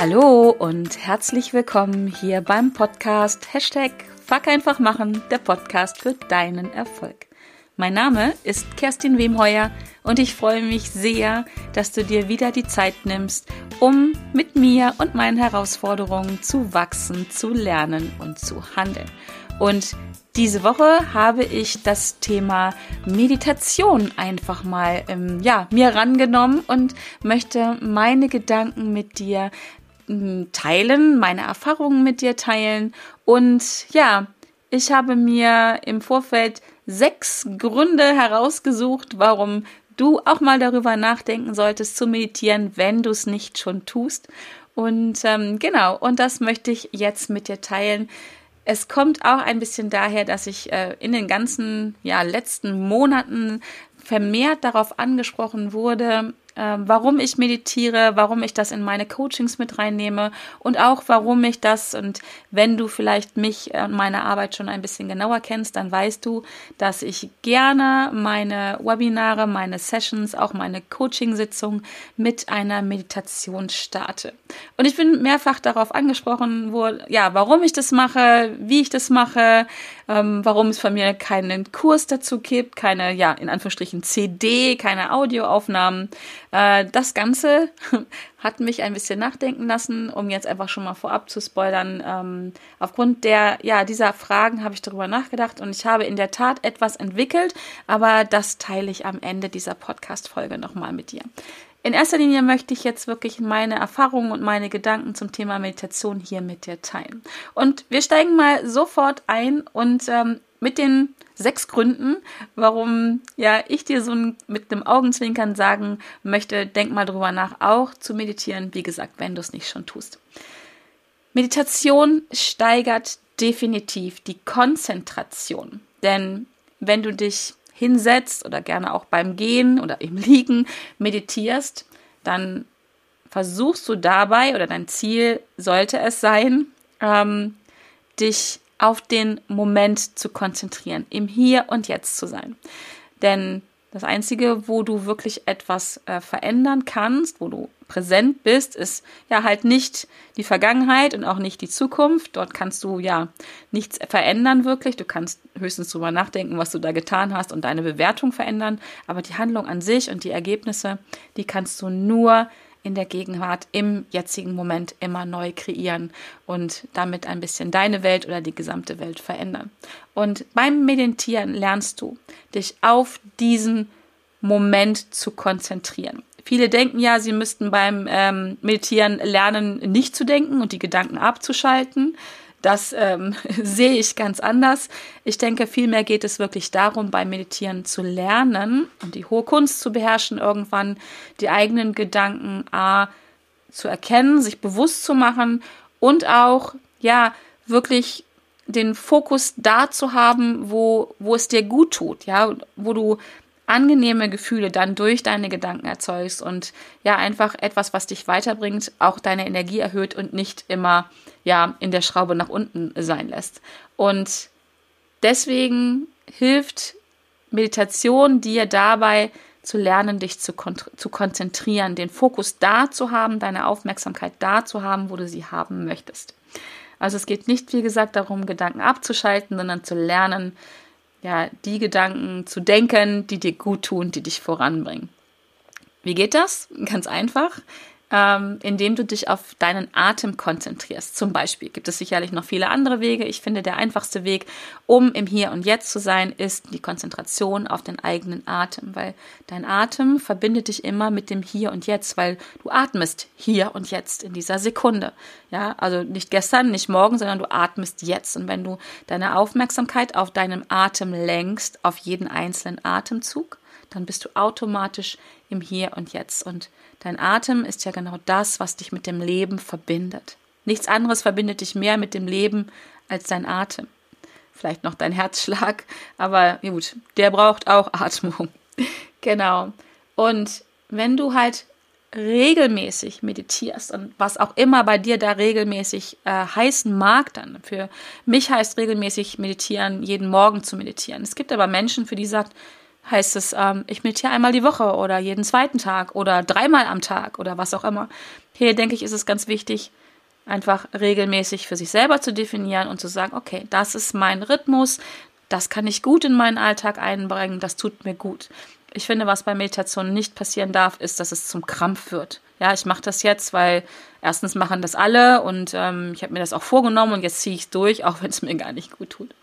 Hallo und herzlich willkommen hier beim Podcast Hashtag Fuck einfach machen, der Podcast für deinen Erfolg. Mein Name ist Kerstin Wemheuer und ich freue mich sehr, dass du dir wieder die Zeit nimmst, um mit mir und meinen Herausforderungen zu wachsen, zu lernen und zu handeln. Und diese Woche habe ich das Thema Meditation einfach mal ähm, ja, mir rangenommen und möchte meine Gedanken mit dir teilen, meine Erfahrungen mit dir teilen. Und ja, ich habe mir im Vorfeld sechs Gründe herausgesucht, warum du auch mal darüber nachdenken solltest zu meditieren, wenn du es nicht schon tust. Und ähm, genau, und das möchte ich jetzt mit dir teilen. Es kommt auch ein bisschen daher, dass ich äh, in den ganzen ja, letzten Monaten vermehrt darauf angesprochen wurde, warum ich meditiere, warum ich das in meine Coachings mit reinnehme und auch warum ich das und wenn du vielleicht mich und meine Arbeit schon ein bisschen genauer kennst, dann weißt du, dass ich gerne meine Webinare, meine Sessions, auch meine Coaching-Sitzung mit einer Meditation starte. Und ich bin mehrfach darauf angesprochen worden, ja, warum ich das mache, wie ich das mache, ähm, warum es von mir keinen Kurs dazu gibt, keine, ja, in Anführungsstrichen CD, keine Audioaufnahmen. Äh, das Ganze hat mich ein bisschen nachdenken lassen, um jetzt einfach schon mal vorab zu spoilern. Ähm, aufgrund der, ja, dieser Fragen habe ich darüber nachgedacht und ich habe in der Tat etwas entwickelt, aber das teile ich am Ende dieser Podcast-Folge nochmal mit dir. In erster Linie möchte ich jetzt wirklich meine Erfahrungen und meine Gedanken zum Thema Meditation hier mit dir teilen. Und wir steigen mal sofort ein und ähm, mit den sechs Gründen, warum ja ich dir so mit einem Augenzwinkern sagen möchte, denk mal drüber nach, auch zu meditieren, wie gesagt, wenn du es nicht schon tust. Meditation steigert definitiv die Konzentration, denn wenn du dich hinsetzt oder gerne auch beim Gehen oder im Liegen meditierst, dann versuchst du dabei oder dein Ziel sollte es sein, ähm, dich auf den Moment zu konzentrieren, im Hier und Jetzt zu sein. Denn das Einzige, wo du wirklich etwas äh, verändern kannst, wo du präsent bist, ist ja halt nicht die Vergangenheit und auch nicht die Zukunft. Dort kannst du ja nichts verändern wirklich. Du kannst höchstens drüber nachdenken, was du da getan hast und deine Bewertung verändern. Aber die Handlung an sich und die Ergebnisse, die kannst du nur in der Gegenwart, im jetzigen Moment immer neu kreieren und damit ein bisschen deine Welt oder die gesamte Welt verändern. Und beim Meditieren lernst du, dich auf diesen Moment zu konzentrieren. Viele denken ja, sie müssten beim ähm, Meditieren lernen, nicht zu denken und die Gedanken abzuschalten. Das ähm, sehe ich ganz anders. Ich denke, vielmehr geht es wirklich darum, beim Meditieren zu lernen und die hohe Kunst zu beherrschen, irgendwann die eigenen Gedanken A zu erkennen, sich bewusst zu machen und auch, ja, wirklich den Fokus da zu haben, wo, wo es dir gut tut, ja, wo du angenehme Gefühle dann durch deine Gedanken erzeugst und ja, einfach etwas, was dich weiterbringt, auch deine Energie erhöht und nicht immer ja in der Schraube nach unten sein lässt. Und deswegen hilft Meditation dir dabei zu lernen, dich zu, kon zu konzentrieren, den Fokus da zu haben, deine Aufmerksamkeit da zu haben, wo du sie haben möchtest. Also es geht nicht, wie gesagt, darum, Gedanken abzuschalten, sondern zu lernen, ja, die Gedanken zu denken, die dir gut tun, die dich voranbringen. Wie geht das? Ganz einfach ähm, indem du dich auf deinen Atem konzentrierst. Zum Beispiel gibt es sicherlich noch viele andere Wege. Ich finde, der einfachste Weg, um im Hier und Jetzt zu sein, ist die Konzentration auf den eigenen Atem, weil dein Atem verbindet dich immer mit dem Hier und Jetzt, weil du atmest hier und jetzt in dieser Sekunde. Ja, also nicht gestern, nicht morgen, sondern du atmest jetzt. Und wenn du deine Aufmerksamkeit auf deinen Atem lenkst, auf jeden einzelnen Atemzug, dann bist du automatisch im Hier und Jetzt. Und dein Atem ist ja genau das, was dich mit dem Leben verbindet. Nichts anderes verbindet dich mehr mit dem Leben als dein Atem. Vielleicht noch dein Herzschlag, aber gut, der braucht auch Atmung. genau. Und wenn du halt regelmäßig meditierst und was auch immer bei dir da regelmäßig äh, heißen mag, dann für mich heißt regelmäßig meditieren, jeden Morgen zu meditieren. Es gibt aber Menschen, für die sagt, heißt es, ähm, ich meditiere einmal die Woche oder jeden zweiten Tag oder dreimal am Tag oder was auch immer. Hier denke ich, ist es ganz wichtig, einfach regelmäßig für sich selber zu definieren und zu sagen, okay, das ist mein Rhythmus, das kann ich gut in meinen Alltag einbringen, das tut mir gut. Ich finde, was bei Meditation nicht passieren darf, ist, dass es zum Krampf wird. Ja, ich mache das jetzt, weil erstens machen das alle und ähm, ich habe mir das auch vorgenommen und jetzt ziehe ich es durch, auch wenn es mir gar nicht gut tut.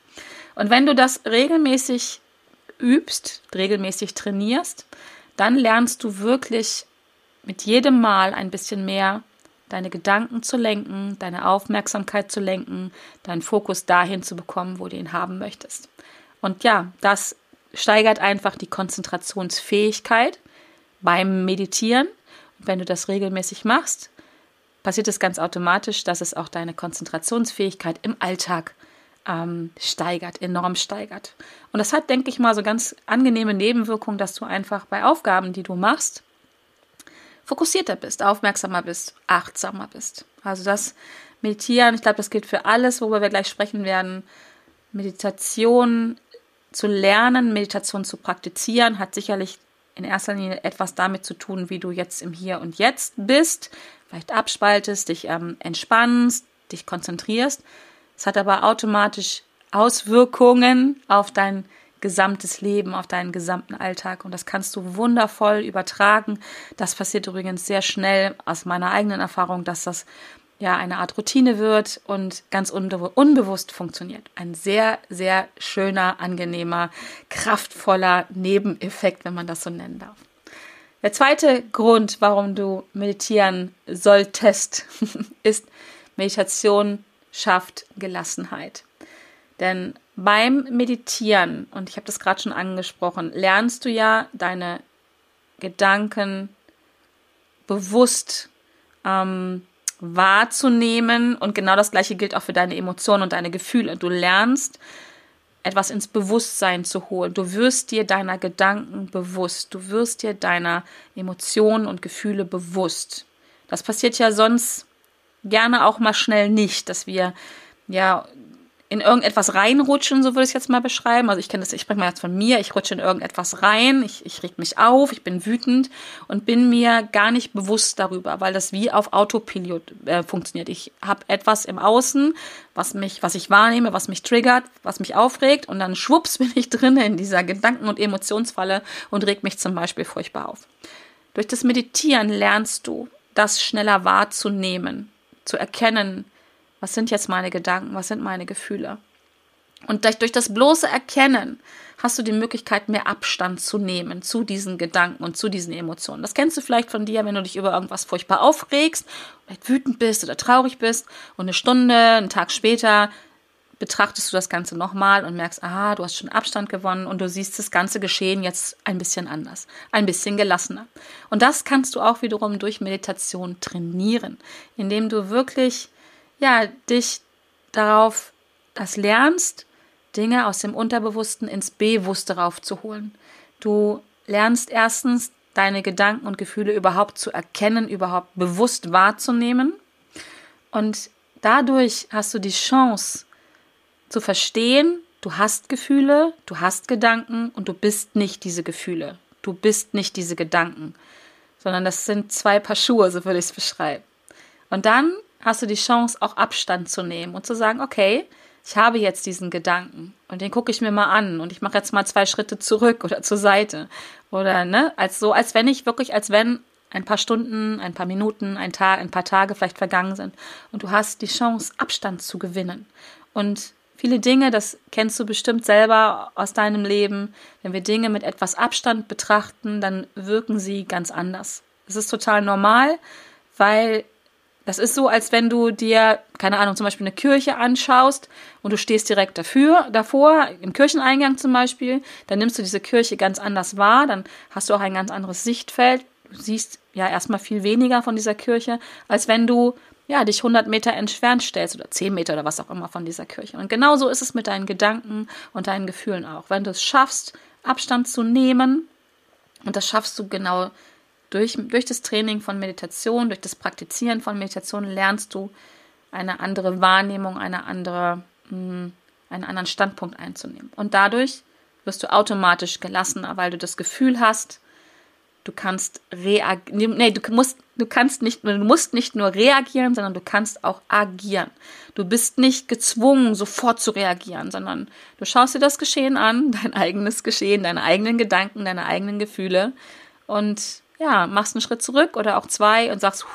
Und wenn du das regelmäßig übst, regelmäßig trainierst, dann lernst du wirklich mit jedem Mal ein bisschen mehr deine Gedanken zu lenken, deine Aufmerksamkeit zu lenken, deinen Fokus dahin zu bekommen, wo du ihn haben möchtest. Und ja, das steigert einfach die Konzentrationsfähigkeit beim Meditieren. Und wenn du das regelmäßig machst, passiert es ganz automatisch, dass es auch deine Konzentrationsfähigkeit im Alltag ähm, steigert, enorm steigert. Und das hat, denke ich mal, so ganz angenehme Nebenwirkungen, dass du einfach bei Aufgaben, die du machst, fokussierter bist, aufmerksamer bist, achtsamer bist. Also das Meditieren, ich glaube, das gilt für alles, worüber wir gleich sprechen werden. Meditation zu lernen, Meditation zu praktizieren, hat sicherlich in erster Linie etwas damit zu tun, wie du jetzt im Hier und Jetzt bist, vielleicht abspaltest, dich ähm, entspannst, dich konzentrierst. Es hat aber automatisch Auswirkungen auf dein gesamtes Leben, auf deinen gesamten Alltag. Und das kannst du wundervoll übertragen. Das passiert übrigens sehr schnell aus meiner eigenen Erfahrung, dass das ja eine Art Routine wird und ganz unbe unbewusst funktioniert. Ein sehr, sehr schöner, angenehmer, kraftvoller Nebeneffekt, wenn man das so nennen darf. Der zweite Grund, warum du meditieren solltest, ist, Meditation schafft Gelassenheit. Denn beim Meditieren, und ich habe das gerade schon angesprochen, lernst du ja deine Gedanken bewusst ähm, wahrzunehmen. Und genau das gleiche gilt auch für deine Emotionen und deine Gefühle. Du lernst, etwas ins Bewusstsein zu holen. Du wirst dir deiner Gedanken bewusst. Du wirst dir deiner Emotionen und Gefühle bewusst. Das passiert ja sonst gerne auch mal schnell nicht, dass wir ja in irgendetwas reinrutschen, so würde ich es jetzt mal beschreiben. Also ich kenne das, ich spreche mal jetzt von mir, ich rutsche in irgendetwas rein, ich, ich reg mich auf, ich bin wütend und bin mir gar nicht bewusst darüber, weil das wie auf Autopilot äh, funktioniert. Ich habe etwas im Außen, was mich, was ich wahrnehme, was mich triggert, was mich aufregt und dann schwupps bin ich drin in dieser Gedanken- und Emotionsfalle und reg mich zum Beispiel furchtbar auf. Durch das Meditieren lernst du, das schneller wahrzunehmen, zu erkennen, was sind jetzt meine Gedanken? Was sind meine Gefühle? Und durch das bloße Erkennen hast du die Möglichkeit, mehr Abstand zu nehmen zu diesen Gedanken und zu diesen Emotionen. Das kennst du vielleicht von dir, wenn du dich über irgendwas furchtbar aufregst, vielleicht wütend bist oder traurig bist und eine Stunde, einen Tag später betrachtest du das Ganze nochmal und merkst, aha, du hast schon Abstand gewonnen und du siehst das ganze Geschehen jetzt ein bisschen anders, ein bisschen gelassener. Und das kannst du auch wiederum durch Meditation trainieren, indem du wirklich ja, dich darauf das lernst, Dinge aus dem Unterbewussten ins Bewusste raufzuholen. Du lernst erstens deine Gedanken und Gefühle überhaupt zu erkennen, überhaupt bewusst wahrzunehmen. Und dadurch hast du die Chance zu verstehen, du hast Gefühle, du hast Gedanken und du bist nicht diese Gefühle. Du bist nicht diese Gedanken, sondern das sind zwei Paar Schuhe, so würde ich es beschreiben. Und dann hast du die Chance, auch Abstand zu nehmen und zu sagen, okay, ich habe jetzt diesen Gedanken und den gucke ich mir mal an und ich mache jetzt mal zwei Schritte zurück oder zur Seite. Oder, ne, als so, als wenn ich wirklich, als wenn ein paar Stunden, ein paar Minuten, ein Tag, ein paar Tage vielleicht vergangen sind und du hast die Chance, Abstand zu gewinnen. Und viele Dinge, das kennst du bestimmt selber aus deinem Leben, wenn wir Dinge mit etwas Abstand betrachten, dann wirken sie ganz anders. Es ist total normal, weil das ist so, als wenn du dir, keine Ahnung, zum Beispiel eine Kirche anschaust und du stehst direkt dafür, davor, im Kircheneingang zum Beispiel, dann nimmst du diese Kirche ganz anders wahr, dann hast du auch ein ganz anderes Sichtfeld. Du siehst ja erstmal viel weniger von dieser Kirche, als wenn du ja, dich 100 Meter entfernt stellst oder 10 Meter oder was auch immer von dieser Kirche. Und genauso ist es mit deinen Gedanken und deinen Gefühlen auch. Wenn du es schaffst, Abstand zu nehmen, und das schaffst du genau durch, durch das Training von Meditation, durch das Praktizieren von Meditation lernst du eine andere Wahrnehmung, eine andere, hm, einen anderen Standpunkt einzunehmen. Und dadurch wirst du automatisch gelassener, weil du das Gefühl hast, du kannst reagieren. Nee, du musst, du kannst nicht, du musst nicht nur reagieren, sondern du kannst auch agieren. Du bist nicht gezwungen, sofort zu reagieren, sondern du schaust dir das Geschehen an, dein eigenes Geschehen, deine eigenen Gedanken, deine eigenen Gefühle und ja, machst einen Schritt zurück oder auch zwei und sagst,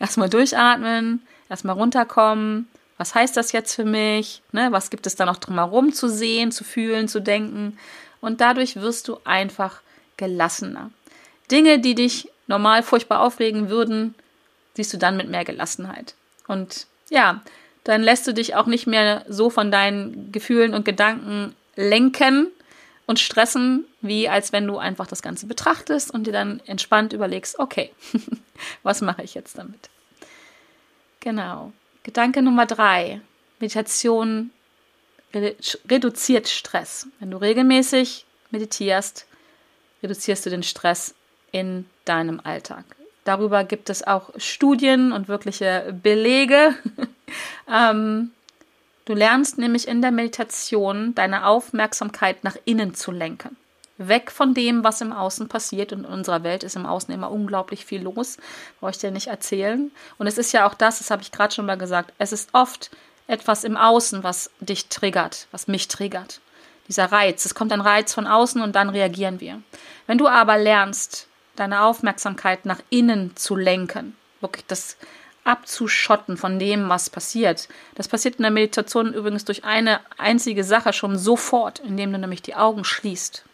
erstmal durchatmen, erstmal runterkommen. Was heißt das jetzt für mich? Ne, was gibt es da noch drumherum zu sehen, zu fühlen, zu denken? Und dadurch wirst du einfach gelassener. Dinge, die dich normal furchtbar aufregen würden, siehst du dann mit mehr Gelassenheit. Und ja, dann lässt du dich auch nicht mehr so von deinen Gefühlen und Gedanken lenken und stressen, wie als wenn du einfach das Ganze betrachtest und dir dann entspannt überlegst, okay, was mache ich jetzt damit? Genau. Gedanke Nummer drei. Meditation reduziert Stress. Wenn du regelmäßig meditierst, reduzierst du den Stress in deinem Alltag. Darüber gibt es auch Studien und wirkliche Belege. ähm, du lernst nämlich in der Meditation deine Aufmerksamkeit nach innen zu lenken. Weg von dem, was im Außen passiert. Und in unserer Welt ist im Außen immer unglaublich viel los. Brauche ich dir nicht erzählen. Und es ist ja auch das, das habe ich gerade schon mal gesagt, es ist oft etwas im Außen, was dich triggert, was mich triggert. Dieser Reiz. Es kommt ein Reiz von außen und dann reagieren wir. Wenn du aber lernst, deine Aufmerksamkeit nach innen zu lenken, wirklich das abzuschotten von dem, was passiert. Das passiert in der Meditation übrigens durch eine einzige Sache schon sofort, indem du nämlich die Augen schließt.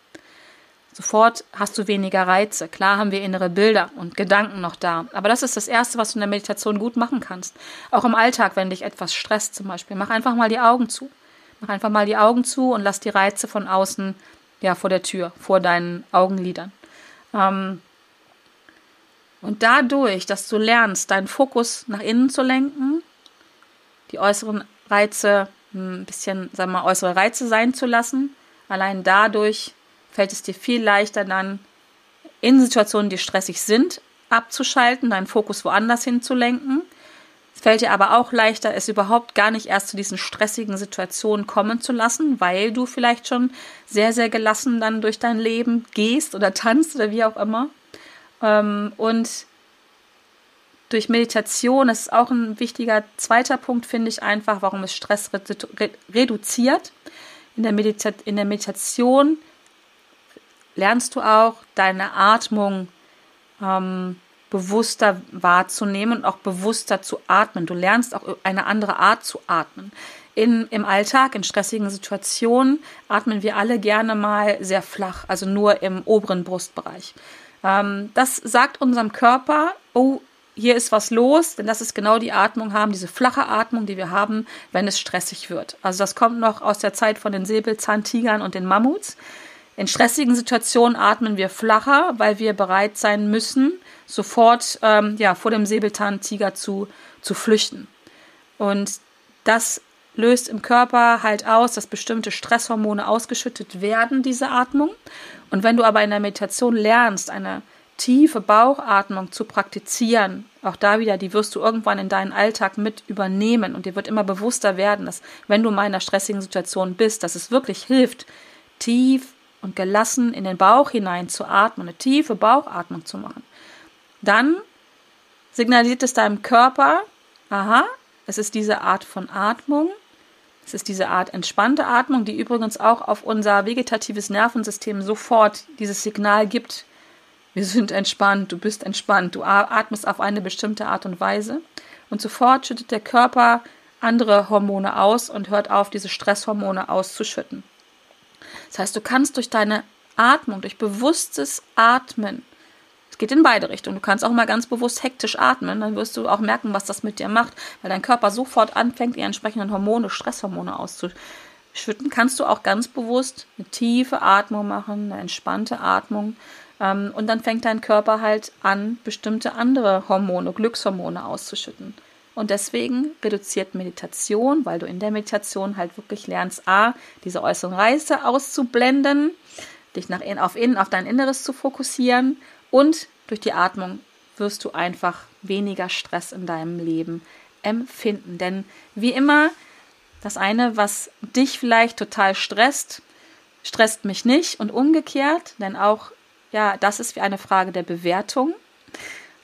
Sofort hast du weniger Reize. Klar haben wir innere Bilder und Gedanken noch da. Aber das ist das Erste, was du in der Meditation gut machen kannst. Auch im Alltag, wenn dich etwas stresst zum Beispiel. Mach einfach mal die Augen zu. Mach einfach mal die Augen zu und lass die Reize von außen ja vor der Tür, vor deinen Augenlidern. Ähm, und dadurch, dass du lernst, deinen Fokus nach innen zu lenken, die äußeren Reize ein bisschen, sagen wir mal, äußere Reize sein zu lassen, allein dadurch fällt es dir viel leichter dann in Situationen, die stressig sind, abzuschalten, deinen Fokus woanders hinzulenken. Es fällt dir aber auch leichter, es überhaupt gar nicht erst zu diesen stressigen Situationen kommen zu lassen, weil du vielleicht schon sehr, sehr gelassen dann durch dein Leben gehst oder tanzt oder wie auch immer. Ähm, und durch Meditation, das ist auch ein wichtiger zweiter Punkt, finde ich einfach, warum es Stress reduziert. In der, in der Meditation lernst du auch deine Atmung ähm, bewusster wahrzunehmen und auch bewusster zu atmen. Du lernst auch eine andere Art zu atmen. In, Im Alltag, in stressigen Situationen, atmen wir alle gerne mal sehr flach, also nur im oberen Brustbereich. Ähm, das sagt unserem Körper, oh, hier ist was los, denn das ist genau die Atmung haben, diese flache Atmung, die wir haben, wenn es stressig wird. Also das kommt noch aus der Zeit von den Säbelzahntigern und den Mammuts. In stressigen Situationen atmen wir flacher, weil wir bereit sein müssen, sofort ähm, ja, vor dem Säbelzahntiger zu, zu flüchten. Und das löst im Körper halt aus, dass bestimmte Stresshormone ausgeschüttet werden, diese Atmung. Und wenn du aber in der Meditation lernst, eine tiefe Bauchatmung zu praktizieren, auch da wieder, die wirst du irgendwann in deinen Alltag mit übernehmen und dir wird immer bewusster werden, dass wenn du mal in einer stressigen Situation bist, dass es wirklich hilft, tief und gelassen in den Bauch hinein zu atmen, eine tiefe Bauchatmung zu machen. Dann signalisiert es deinem Körper, aha, es ist diese Art von Atmung, es ist diese Art entspannte Atmung, die übrigens auch auf unser vegetatives Nervensystem sofort dieses Signal gibt, wir sind entspannt, du bist entspannt, du atmest auf eine bestimmte Art und Weise und sofort schüttet der Körper andere Hormone aus und hört auf, diese Stresshormone auszuschütten. Das heißt, du kannst durch deine Atmung, durch bewusstes Atmen, geht in beide Richtungen, du kannst auch mal ganz bewusst hektisch atmen, dann wirst du auch merken, was das mit dir macht, weil dein Körper sofort anfängt, die entsprechenden Hormone, Stresshormone auszuschütten, kannst du auch ganz bewusst eine tiefe Atmung machen, eine entspannte Atmung. Ähm, und dann fängt dein Körper halt an, bestimmte andere Hormone, Glückshormone auszuschütten. Und deswegen reduziert Meditation, weil du in der Meditation halt wirklich lernst, A, diese äußeren Reize auszublenden, dich nach innen, auf innen, auf dein Inneres zu fokussieren und durch die Atmung wirst du einfach weniger Stress in deinem Leben empfinden. Denn wie immer, das eine, was dich vielleicht total stresst, stresst mich nicht und umgekehrt, denn auch, ja, das ist wie eine Frage der Bewertung.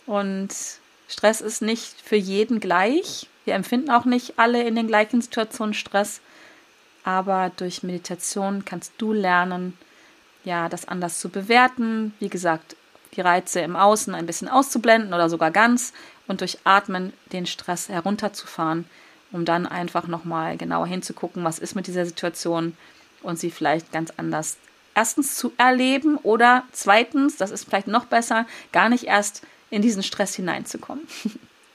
Und Stress ist nicht für jeden gleich. Wir empfinden auch nicht alle in den gleichen Situationen Stress. Aber durch Meditation kannst du lernen, ja, das anders zu bewerten. Wie gesagt, die Reize im Außen ein bisschen auszublenden oder sogar ganz und durch Atmen den Stress herunterzufahren, um dann einfach nochmal genauer hinzugucken, was ist mit dieser Situation und sie vielleicht ganz anders erstens zu erleben oder zweitens, das ist vielleicht noch besser, gar nicht erst in diesen Stress hineinzukommen.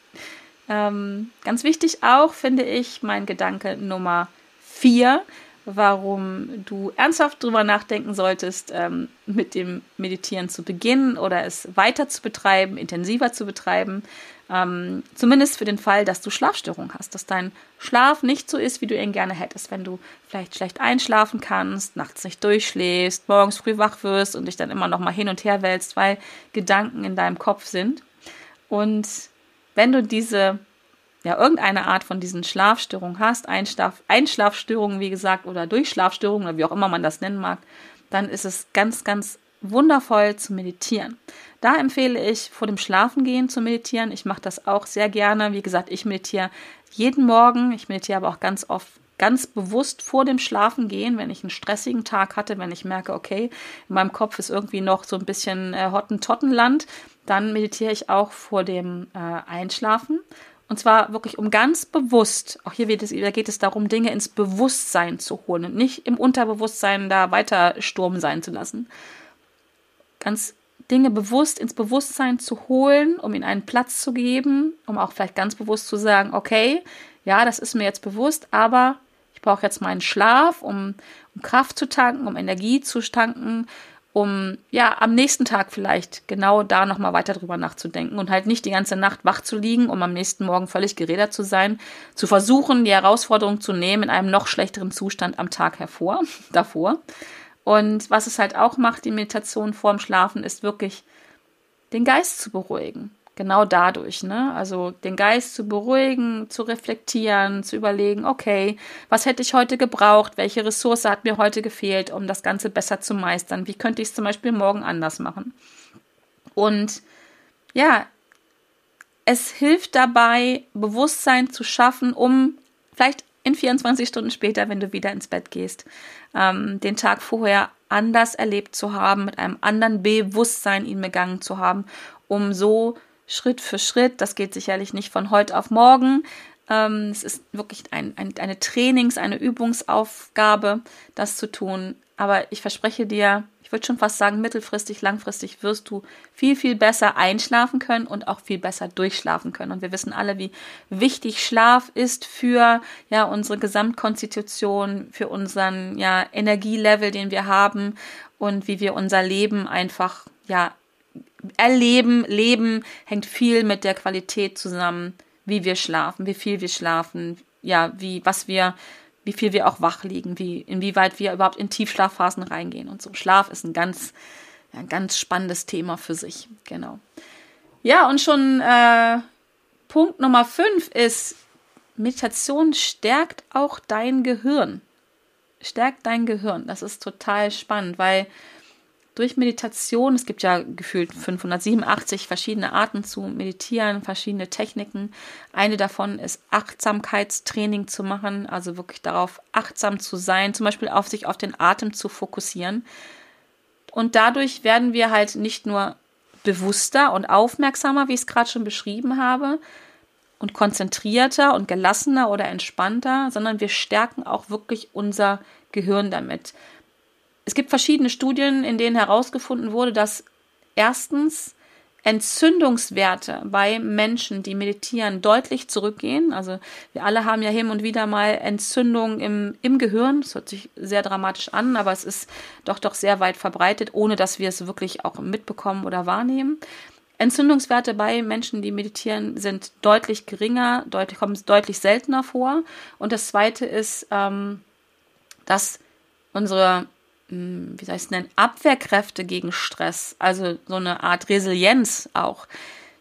ähm, ganz wichtig auch finde ich mein Gedanke Nummer vier, warum du ernsthaft darüber nachdenken solltest, ähm, mit dem Meditieren zu beginnen oder es weiter zu betreiben, intensiver zu betreiben. Ähm, zumindest für den Fall, dass du Schlafstörungen hast, dass dein Schlaf nicht so ist, wie du ihn gerne hättest. Wenn du vielleicht schlecht einschlafen kannst, nachts nicht durchschläfst, morgens früh wach wirst und dich dann immer noch mal hin und her wälzt, weil Gedanken in deinem Kopf sind. Und wenn du diese ja, irgendeine Art von diesen Schlafstörungen hast, Einschlaf, Einschlafstörungen, wie gesagt, oder Durchschlafstörungen oder wie auch immer man das nennen mag, dann ist es ganz, ganz wundervoll zu meditieren. Da empfehle ich, vor dem Schlafengehen zu meditieren. Ich mache das auch sehr gerne. Wie gesagt, ich meditiere jeden Morgen. Ich meditiere aber auch ganz oft ganz bewusst vor dem Schlafengehen, wenn ich einen stressigen Tag hatte, wenn ich merke, okay, in meinem Kopf ist irgendwie noch so ein bisschen äh, Hottentottenland, dann meditiere ich auch vor dem äh, Einschlafen. Und zwar wirklich um ganz bewusst, auch hier geht es, geht es darum, Dinge ins Bewusstsein zu holen und nicht im Unterbewusstsein da weiter Sturm sein zu lassen. Ganz Dinge bewusst ins Bewusstsein zu holen, um ihnen einen Platz zu geben, um auch vielleicht ganz bewusst zu sagen, okay, ja, das ist mir jetzt bewusst, aber ich brauche jetzt meinen Schlaf, um, um Kraft zu tanken, um Energie zu tanken, um ja am nächsten Tag vielleicht genau da nochmal weiter drüber nachzudenken und halt nicht die ganze Nacht wach zu liegen, um am nächsten Morgen völlig gerädert zu sein, zu versuchen, die Herausforderung zu nehmen in einem noch schlechteren Zustand am Tag hervor, davor. Und was es halt auch macht, die Meditation vorm Schlafen, ist wirklich den Geist zu beruhigen. Genau dadurch, ne? Also den Geist zu beruhigen, zu reflektieren, zu überlegen, okay, was hätte ich heute gebraucht? Welche Ressource hat mir heute gefehlt, um das Ganze besser zu meistern? Wie könnte ich es zum Beispiel morgen anders machen? Und ja, es hilft dabei, Bewusstsein zu schaffen, um vielleicht in 24 Stunden später, wenn du wieder ins Bett gehst, ähm, den Tag vorher anders erlebt zu haben, mit einem anderen Bewusstsein ihn begangen zu haben, um so Schritt für Schritt, das geht sicherlich nicht von heute auf morgen, ähm, es ist wirklich ein, ein, eine Trainings-, eine Übungsaufgabe, das zu tun. Aber ich verspreche dir, ich würde schon fast sagen, mittelfristig, langfristig wirst du viel, viel besser einschlafen können und auch viel besser durchschlafen können. Und wir wissen alle, wie wichtig Schlaf ist für ja unsere Gesamtkonstitution, für unseren ja Energielevel, den wir haben und wie wir unser Leben einfach ja erleben. Leben hängt viel mit der Qualität zusammen, wie wir schlafen, wie viel wir schlafen, ja, wie was wir wie viel wir auch wach liegen, wie, inwieweit wir überhaupt in Tiefschlafphasen reingehen und so. Schlaf ist ein ganz, ein ganz spannendes Thema für sich, genau. Ja, und schon äh, Punkt Nummer fünf ist, Meditation stärkt auch dein Gehirn. Stärkt dein Gehirn. Das ist total spannend, weil durch Meditation, es gibt ja gefühlt 587 verschiedene Arten zu meditieren, verschiedene Techniken. Eine davon ist Achtsamkeitstraining zu machen, also wirklich darauf achtsam zu sein, zum Beispiel auf sich auf den Atem zu fokussieren. Und dadurch werden wir halt nicht nur bewusster und aufmerksamer, wie ich es gerade schon beschrieben habe, und konzentrierter und gelassener oder entspannter, sondern wir stärken auch wirklich unser Gehirn damit es gibt verschiedene Studien, in denen herausgefunden wurde, dass erstens Entzündungswerte bei Menschen, die meditieren, deutlich zurückgehen. Also wir alle haben ja hin und wieder mal Entzündungen im, im Gehirn. Das hört sich sehr dramatisch an, aber es ist doch doch sehr weit verbreitet, ohne dass wir es wirklich auch mitbekommen oder wahrnehmen. Entzündungswerte bei Menschen, die meditieren, sind deutlich geringer, deutlich, kommen deutlich seltener vor. Und das Zweite ist, ähm, dass unsere wie soll ich es nennen, Abwehrkräfte gegen Stress, also so eine Art Resilienz auch,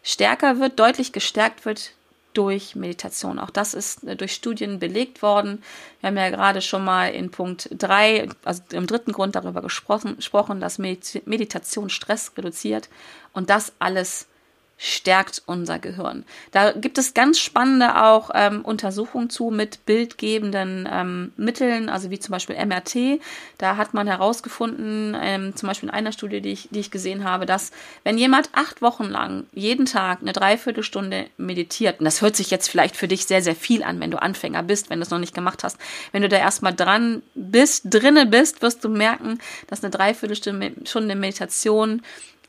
stärker wird, deutlich gestärkt wird durch Meditation. Auch das ist äh, durch Studien belegt worden. Wir haben ja gerade schon mal in Punkt 3, also im dritten Grund darüber gesprochen, gesprochen dass Meditation Stress reduziert und das alles stärkt unser Gehirn. Da gibt es ganz spannende auch ähm, Untersuchungen zu mit bildgebenden ähm, Mitteln, also wie zum Beispiel MRT. Da hat man herausgefunden, ähm, zum Beispiel in einer Studie, die ich, die ich gesehen habe, dass wenn jemand acht Wochen lang jeden Tag eine Dreiviertelstunde meditiert, und das hört sich jetzt vielleicht für dich sehr, sehr viel an, wenn du Anfänger bist, wenn du es noch nicht gemacht hast, wenn du da erstmal dran bist, drinne bist, wirst du merken, dass eine Dreiviertelstunde Meditation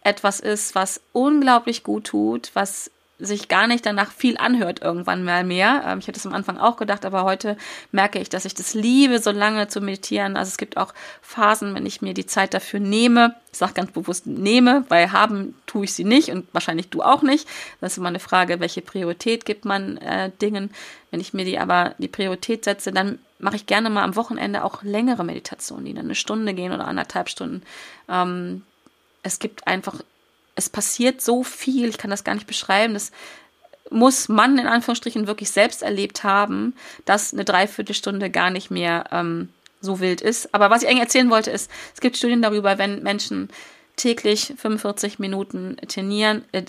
etwas ist, was unglaublich gut tut, was sich gar nicht danach viel anhört irgendwann mal mehr. Ähm, ich hätte es am Anfang auch gedacht, aber heute merke ich, dass ich das liebe, so lange zu meditieren. Also es gibt auch Phasen, wenn ich mir die Zeit dafür nehme. Ich sage ganz bewusst nehme, weil haben tue ich sie nicht und wahrscheinlich du auch nicht. Das ist immer eine Frage, welche Priorität gibt man äh, Dingen. Wenn ich mir die aber die Priorität setze, dann mache ich gerne mal am Wochenende auch längere Meditationen, die dann eine Stunde gehen oder anderthalb Stunden. Ähm, es gibt einfach, es passiert so viel, ich kann das gar nicht beschreiben, das muss man in Anführungsstrichen wirklich selbst erlebt haben, dass eine Dreiviertelstunde gar nicht mehr ähm, so wild ist. Aber was ich eigentlich erzählen wollte, ist, es gibt Studien darüber, wenn Menschen täglich 45 Minuten trainieren, äh,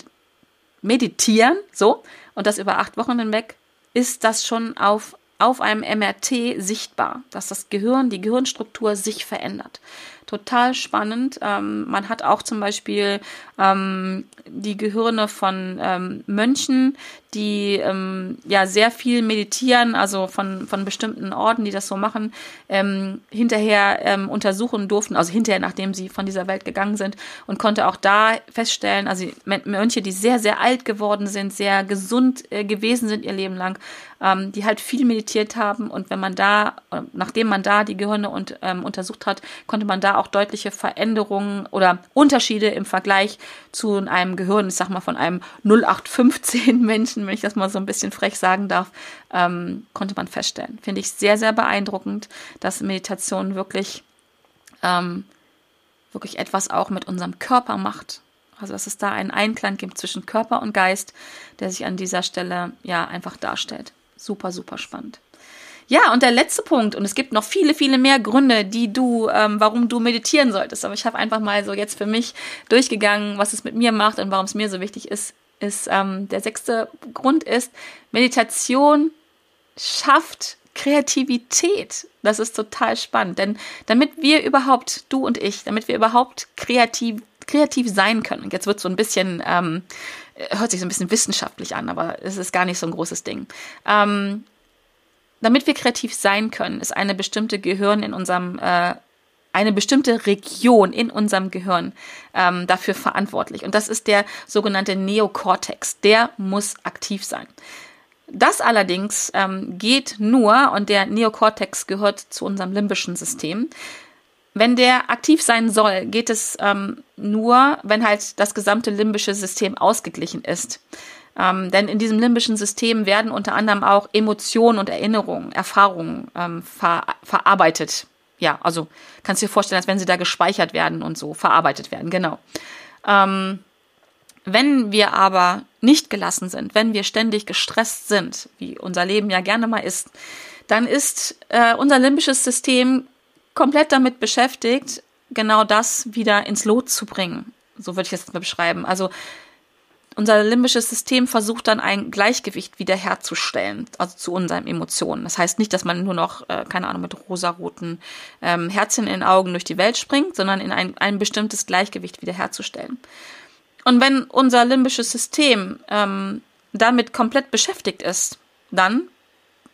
meditieren, so, und das über acht Wochen hinweg, ist das schon auf, auf einem MRT sichtbar, dass das Gehirn, die Gehirnstruktur sich verändert total spannend. Ähm, man hat auch zum Beispiel ähm, die Gehirne von ähm, Mönchen, die ähm, ja sehr viel meditieren, also von, von bestimmten Orden, die das so machen, ähm, hinterher ähm, untersuchen durften, also hinterher, nachdem sie von dieser Welt gegangen sind und konnte auch da feststellen, also Mönche, die sehr, sehr alt geworden sind, sehr gesund äh, gewesen sind ihr Leben lang, ähm, die halt viel meditiert haben und wenn man da, nachdem man da die Gehirne und, ähm, untersucht hat, konnte man da auch deutliche Veränderungen oder Unterschiede im Vergleich zu einem Gehirn, ich sag mal von einem 0815 Menschen, wenn ich das mal so ein bisschen frech sagen darf, ähm, konnte man feststellen. Finde ich sehr, sehr beeindruckend, dass Meditation wirklich, ähm, wirklich etwas auch mit unserem Körper macht. Also dass es da einen Einklang gibt zwischen Körper und Geist, der sich an dieser Stelle ja einfach darstellt. Super, super spannend. Ja, und der letzte Punkt, und es gibt noch viele, viele mehr Gründe, die du, ähm, warum du meditieren solltest. Aber ich habe einfach mal so jetzt für mich durchgegangen, was es mit mir macht und warum es mir so wichtig ist. Ist ähm, der sechste Grund ist, Meditation schafft Kreativität. Das ist total spannend, denn damit wir überhaupt, du und ich, damit wir überhaupt kreativ, kreativ sein können, jetzt wird so ein bisschen, ähm, hört sich so ein bisschen wissenschaftlich an, aber es ist gar nicht so ein großes Ding. Ähm, damit wir kreativ sein können, ist eine bestimmte Gehirn in unserem äh, eine bestimmte Region in unserem Gehirn ähm, dafür verantwortlich. Und das ist der sogenannte Neokortex. Der muss aktiv sein. Das allerdings ähm, geht nur, und der Neokortex gehört zu unserem limbischen System. Wenn der aktiv sein soll, geht es ähm, nur, wenn halt das gesamte limbische System ausgeglichen ist. Ähm, denn in diesem limbischen System werden unter anderem auch Emotionen und Erinnerungen, Erfahrungen ähm, ver verarbeitet. Ja, also kannst du dir vorstellen, als wenn sie da gespeichert werden und so verarbeitet werden, genau. Ähm, wenn wir aber nicht gelassen sind, wenn wir ständig gestresst sind, wie unser Leben ja gerne mal ist, dann ist äh, unser limbisches System komplett damit beschäftigt, genau das wieder ins Lot zu bringen. So würde ich es mal beschreiben. Also unser limbisches System versucht dann ein Gleichgewicht wiederherzustellen, also zu unseren Emotionen. Das heißt nicht, dass man nur noch, äh, keine Ahnung, mit rosaroten ähm, Herzchen in den Augen durch die Welt springt, sondern in ein, ein bestimmtes Gleichgewicht wiederherzustellen. Und wenn unser limbisches System ähm, damit komplett beschäftigt ist, dann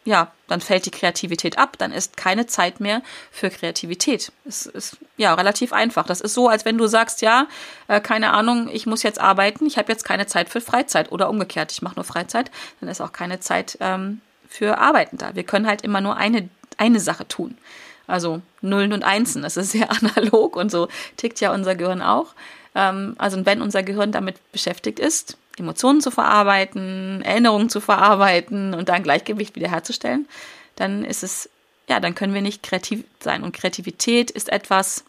ja, dann fällt die Kreativität ab, dann ist keine Zeit mehr für Kreativität. Es ist ja relativ einfach. Das ist so, als wenn du sagst, ja, äh, keine Ahnung, ich muss jetzt arbeiten, ich habe jetzt keine Zeit für Freizeit oder umgekehrt, ich mache nur Freizeit, dann ist auch keine Zeit ähm, für Arbeiten da. Wir können halt immer nur eine, eine Sache tun. Also Nullen und Einsen, das ist sehr analog und so tickt ja unser Gehirn auch. Ähm, also wenn unser Gehirn damit beschäftigt ist, Emotionen zu verarbeiten, Erinnerungen zu verarbeiten und dann Gleichgewicht wiederherzustellen, dann ist es, ja, dann können wir nicht kreativ sein. Und Kreativität ist etwas,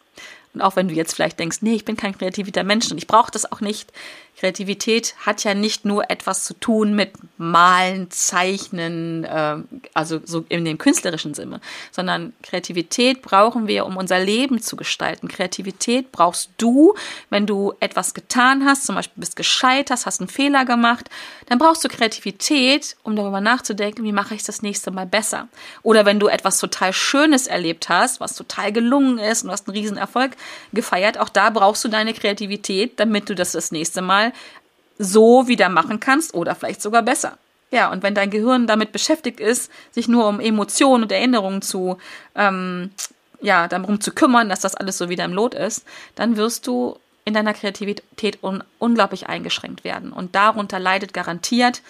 Und auch wenn du jetzt vielleicht denkst, nee, ich bin kein kreativer Mensch und ich brauche das auch nicht. Kreativität hat ja nicht nur etwas zu tun mit Malen, Zeichnen, äh, also so in dem künstlerischen Sinne, sondern Kreativität brauchen wir, um unser Leben zu gestalten. Kreativität brauchst du, wenn du etwas getan hast, zum Beispiel bist gescheitert, hast einen Fehler gemacht, dann brauchst du Kreativität, um darüber nachzudenken, wie mache ich das nächste Mal besser. Oder wenn du etwas total Schönes erlebt hast, was total gelungen ist und du hast einen riesen Erfolg gefeiert, auch da brauchst du deine Kreativität, damit du das das nächste Mal so wieder machen kannst oder vielleicht sogar besser. Ja, und wenn dein Gehirn damit beschäftigt ist, sich nur um Emotionen und Erinnerungen zu, ähm, ja, darum zu kümmern, dass das alles so wieder im Lot ist, dann wirst du in deiner Kreativität un unglaublich eingeschränkt werden. Und darunter leidet garantiert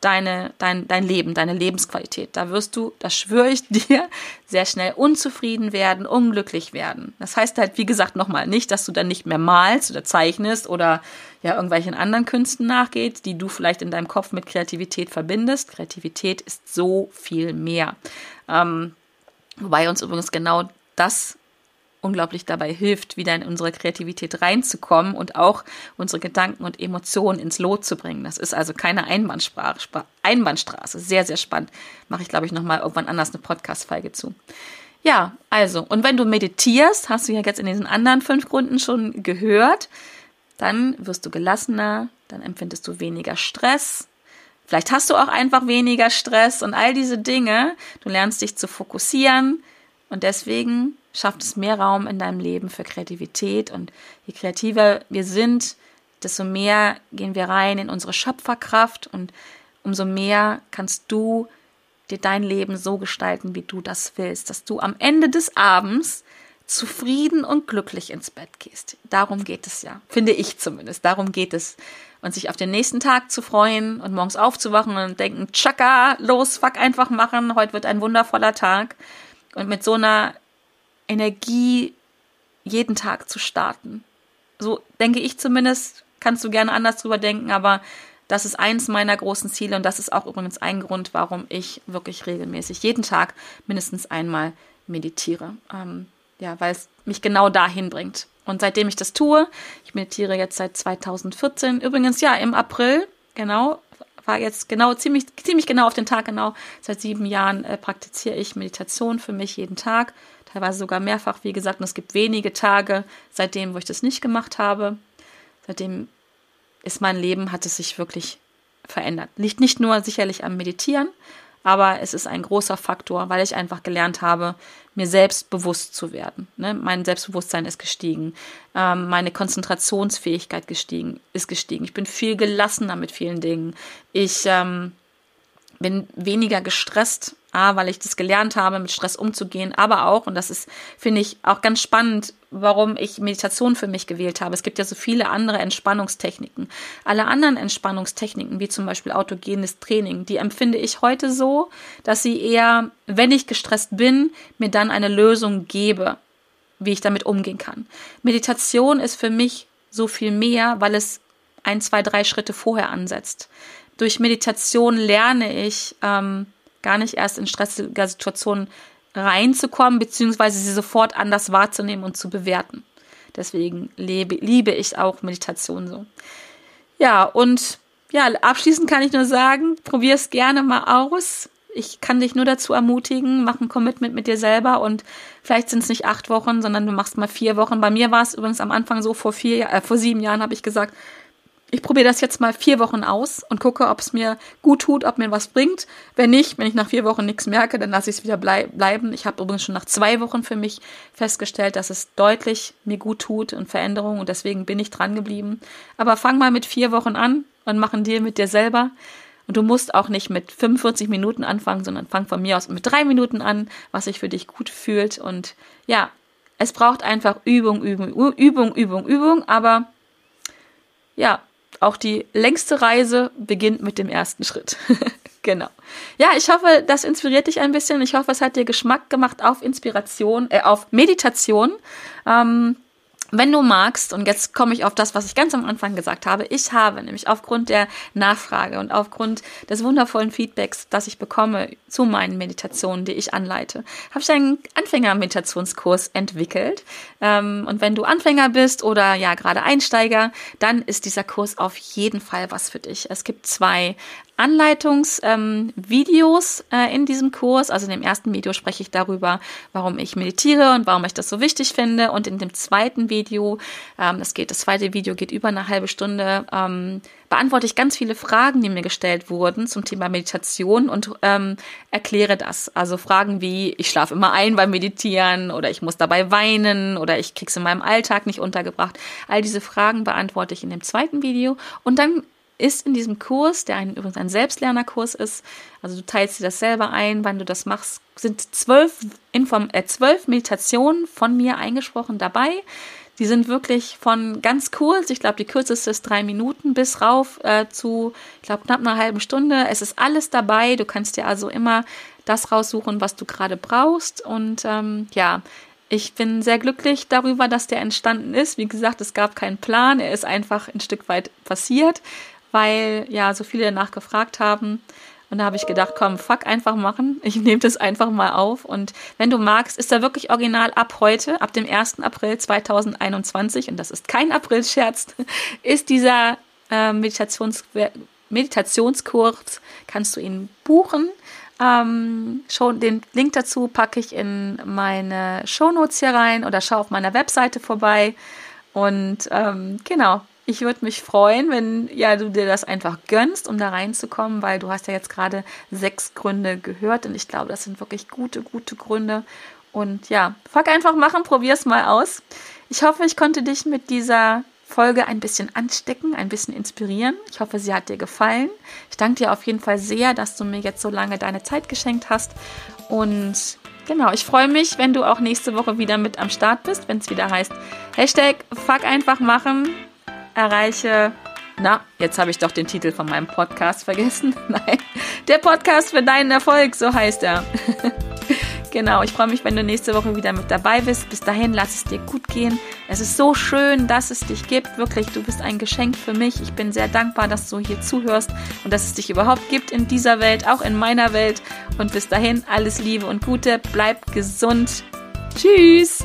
deine, dein, dein Leben, deine Lebensqualität. Da wirst du, das schwöre ich dir, sehr schnell unzufrieden werden, unglücklich werden. Das heißt halt, wie gesagt, nochmal nicht, dass du dann nicht mehr malst oder zeichnest oder ja irgendwelchen anderen Künsten nachgeht, die du vielleicht in deinem Kopf mit Kreativität verbindest. Kreativität ist so viel mehr. Ähm, wobei uns übrigens genau das unglaublich dabei hilft, wieder in unsere Kreativität reinzukommen und auch unsere Gedanken und Emotionen ins Lot zu bringen. Das ist also keine Einbahnsprache, Einbahnstraße. Sehr, sehr spannend. Mache ich, glaube ich, nochmal irgendwann anders eine Podcast-Folge zu. Ja, also, und wenn du meditierst, hast du ja jetzt in diesen anderen fünf Gründen schon gehört, dann wirst du gelassener, dann empfindest du weniger Stress. Vielleicht hast du auch einfach weniger Stress und all diese Dinge. Du lernst dich zu fokussieren und deswegen schafft es mehr Raum in deinem Leben für Kreativität. Und je kreativer wir sind, desto mehr gehen wir rein in unsere Schöpferkraft und umso mehr kannst du dir dein Leben so gestalten, wie du das willst, dass du am Ende des Abends zufrieden und glücklich ins Bett gehst. Darum geht es ja, finde ich zumindest. Darum geht es. Und sich auf den nächsten Tag zu freuen und morgens aufzuwachen und denken, tschakka, los, fuck einfach machen, heute wird ein wundervoller Tag. Und mit so einer Energie jeden Tag zu starten. So denke ich zumindest, kannst du gerne anders drüber denken, aber das ist eins meiner großen Ziele und das ist auch übrigens ein Grund, warum ich wirklich regelmäßig jeden Tag mindestens einmal meditiere. Ähm, ja, weil es mich genau dahin bringt. Und seitdem ich das tue, ich meditiere jetzt seit 2014, übrigens ja im April, genau, war jetzt genau ziemlich, ziemlich genau auf den Tag genau, seit sieben Jahren äh, praktiziere ich Meditation für mich jeden Tag teilweise sogar mehrfach, wie gesagt. Und es gibt wenige Tage seitdem, wo ich das nicht gemacht habe. Seitdem ist mein Leben, hat es sich wirklich verändert. Liegt nicht nur sicherlich am Meditieren, aber es ist ein großer Faktor, weil ich einfach gelernt habe, mir selbst bewusst zu werden. Ne? Mein Selbstbewusstsein ist gestiegen, ähm, meine Konzentrationsfähigkeit gestiegen, ist gestiegen. Ich bin viel gelassener mit vielen Dingen. Ich ähm, bin weniger gestresst, A, weil ich das gelernt habe, mit Stress umzugehen, aber auch, und das ist, finde ich, auch ganz spannend, warum ich Meditation für mich gewählt habe. Es gibt ja so viele andere Entspannungstechniken. Alle anderen Entspannungstechniken, wie zum Beispiel autogenes Training, die empfinde ich heute so, dass sie eher, wenn ich gestresst bin, mir dann eine Lösung gebe, wie ich damit umgehen kann. Meditation ist für mich so viel mehr, weil es ein, zwei, drei Schritte vorher ansetzt durch Meditation lerne ich ähm, gar nicht erst in stressige Situationen reinzukommen, beziehungsweise sie sofort anders wahrzunehmen und zu bewerten. Deswegen lebe, liebe ich auch Meditation so. Ja, und ja, abschließend kann ich nur sagen, probier es gerne mal aus. Ich kann dich nur dazu ermutigen, mach ein Commitment mit dir selber und vielleicht sind es nicht acht Wochen, sondern du machst mal vier Wochen. Bei mir war es übrigens am Anfang so, vor vier, äh, vor sieben Jahren habe ich gesagt, ich probiere das jetzt mal vier Wochen aus und gucke, ob es mir gut tut, ob mir was bringt. Wenn nicht, wenn ich nach vier Wochen nichts merke, dann lasse ich es wieder blei bleiben. Ich habe übrigens schon nach zwei Wochen für mich festgestellt, dass es deutlich mir gut tut und Veränderungen und deswegen bin ich dran geblieben. Aber fang mal mit vier Wochen an und mach einen Deal mit dir selber. Und du musst auch nicht mit 45 Minuten anfangen, sondern fang von mir aus mit drei Minuten an, was sich für dich gut fühlt. Und ja, es braucht einfach Übung, Übung, Übung, Übung, Übung. Aber ja, auch die längste Reise beginnt mit dem ersten Schritt. genau. Ja, ich hoffe, das inspiriert dich ein bisschen. Ich hoffe, es hat dir Geschmack gemacht auf Inspiration, äh, auf Meditation. Ähm, wenn du magst, und jetzt komme ich auf das, was ich ganz am Anfang gesagt habe, ich habe nämlich aufgrund der Nachfrage und aufgrund des wundervollen Feedbacks, das ich bekomme zu meinen Meditationen, die ich anleite, habe ich einen Anfänger-Meditationskurs entwickelt. Ähm, und wenn du Anfänger bist oder ja gerade Einsteiger, dann ist dieser Kurs auf jeden Fall was für dich. Es gibt zwei Anleitungsvideos ähm, äh, in diesem Kurs. Also in dem ersten Video spreche ich darüber, warum ich meditiere und warum ich das so wichtig finde. Und in dem zweiten Video, ähm, das geht, das zweite Video geht über eine halbe Stunde, ähm, beantworte ich ganz viele Fragen, die mir gestellt wurden zum Thema Meditation und ähm, erkläre das. Also Fragen wie, ich schlafe immer ein beim Meditieren oder ich muss dabei weinen oder ich krieg's in meinem Alltag nicht untergebracht. All diese Fragen beantworte ich in dem zweiten Video und dann ist in diesem Kurs, der ein, übrigens ein Selbstlernerkurs ist, also du teilst dir das selber ein, wann du das machst, sind zwölf, Inform äh, zwölf Meditationen von mir eingesprochen dabei. Die sind wirklich von ganz kurz, ich glaube, die kürzeste ist drei Minuten, bis rauf äh, zu, ich glaube, knapp einer halben Stunde. Es ist alles dabei. Du kannst dir also immer das raussuchen, was du gerade brauchst. Und ähm, ja, ich bin sehr glücklich darüber, dass der entstanden ist. Wie gesagt, es gab keinen Plan. Er ist einfach ein Stück weit passiert weil ja so viele danach gefragt haben. Und da habe ich gedacht, komm, fuck einfach machen. Ich nehme das einfach mal auf. Und wenn du magst, ist er wirklich original ab heute, ab dem 1. April 2021, und das ist kein Aprilscherz, ist dieser äh, Meditations Meditationskurs, kannst du ihn buchen. Ähm, schon den Link dazu packe ich in meine Shownotes hier rein oder schau auf meiner Webseite vorbei. Und ähm, genau, ich würde mich freuen, wenn ja du dir das einfach gönnst, um da reinzukommen, weil du hast ja jetzt gerade sechs Gründe gehört und ich glaube, das sind wirklich gute, gute Gründe. Und ja, fuck einfach machen, probier's mal aus. Ich hoffe, ich konnte dich mit dieser Folge ein bisschen anstecken, ein bisschen inspirieren. Ich hoffe, sie hat dir gefallen. Ich danke dir auf jeden Fall sehr, dass du mir jetzt so lange deine Zeit geschenkt hast. Und genau, ich freue mich, wenn du auch nächste Woche wieder mit am Start bist, wenn es wieder heißt Hashtag Fuck einfach machen erreiche. Na, jetzt habe ich doch den Titel von meinem Podcast vergessen. Nein, der Podcast für deinen Erfolg, so heißt er. genau, ich freue mich, wenn du nächste Woche wieder mit dabei bist. Bis dahin, lass es dir gut gehen. Es ist so schön, dass es dich gibt. Wirklich, du bist ein Geschenk für mich. Ich bin sehr dankbar, dass du hier zuhörst und dass es dich überhaupt gibt in dieser Welt, auch in meiner Welt. Und bis dahin, alles Liebe und Gute. Bleib gesund. Tschüss.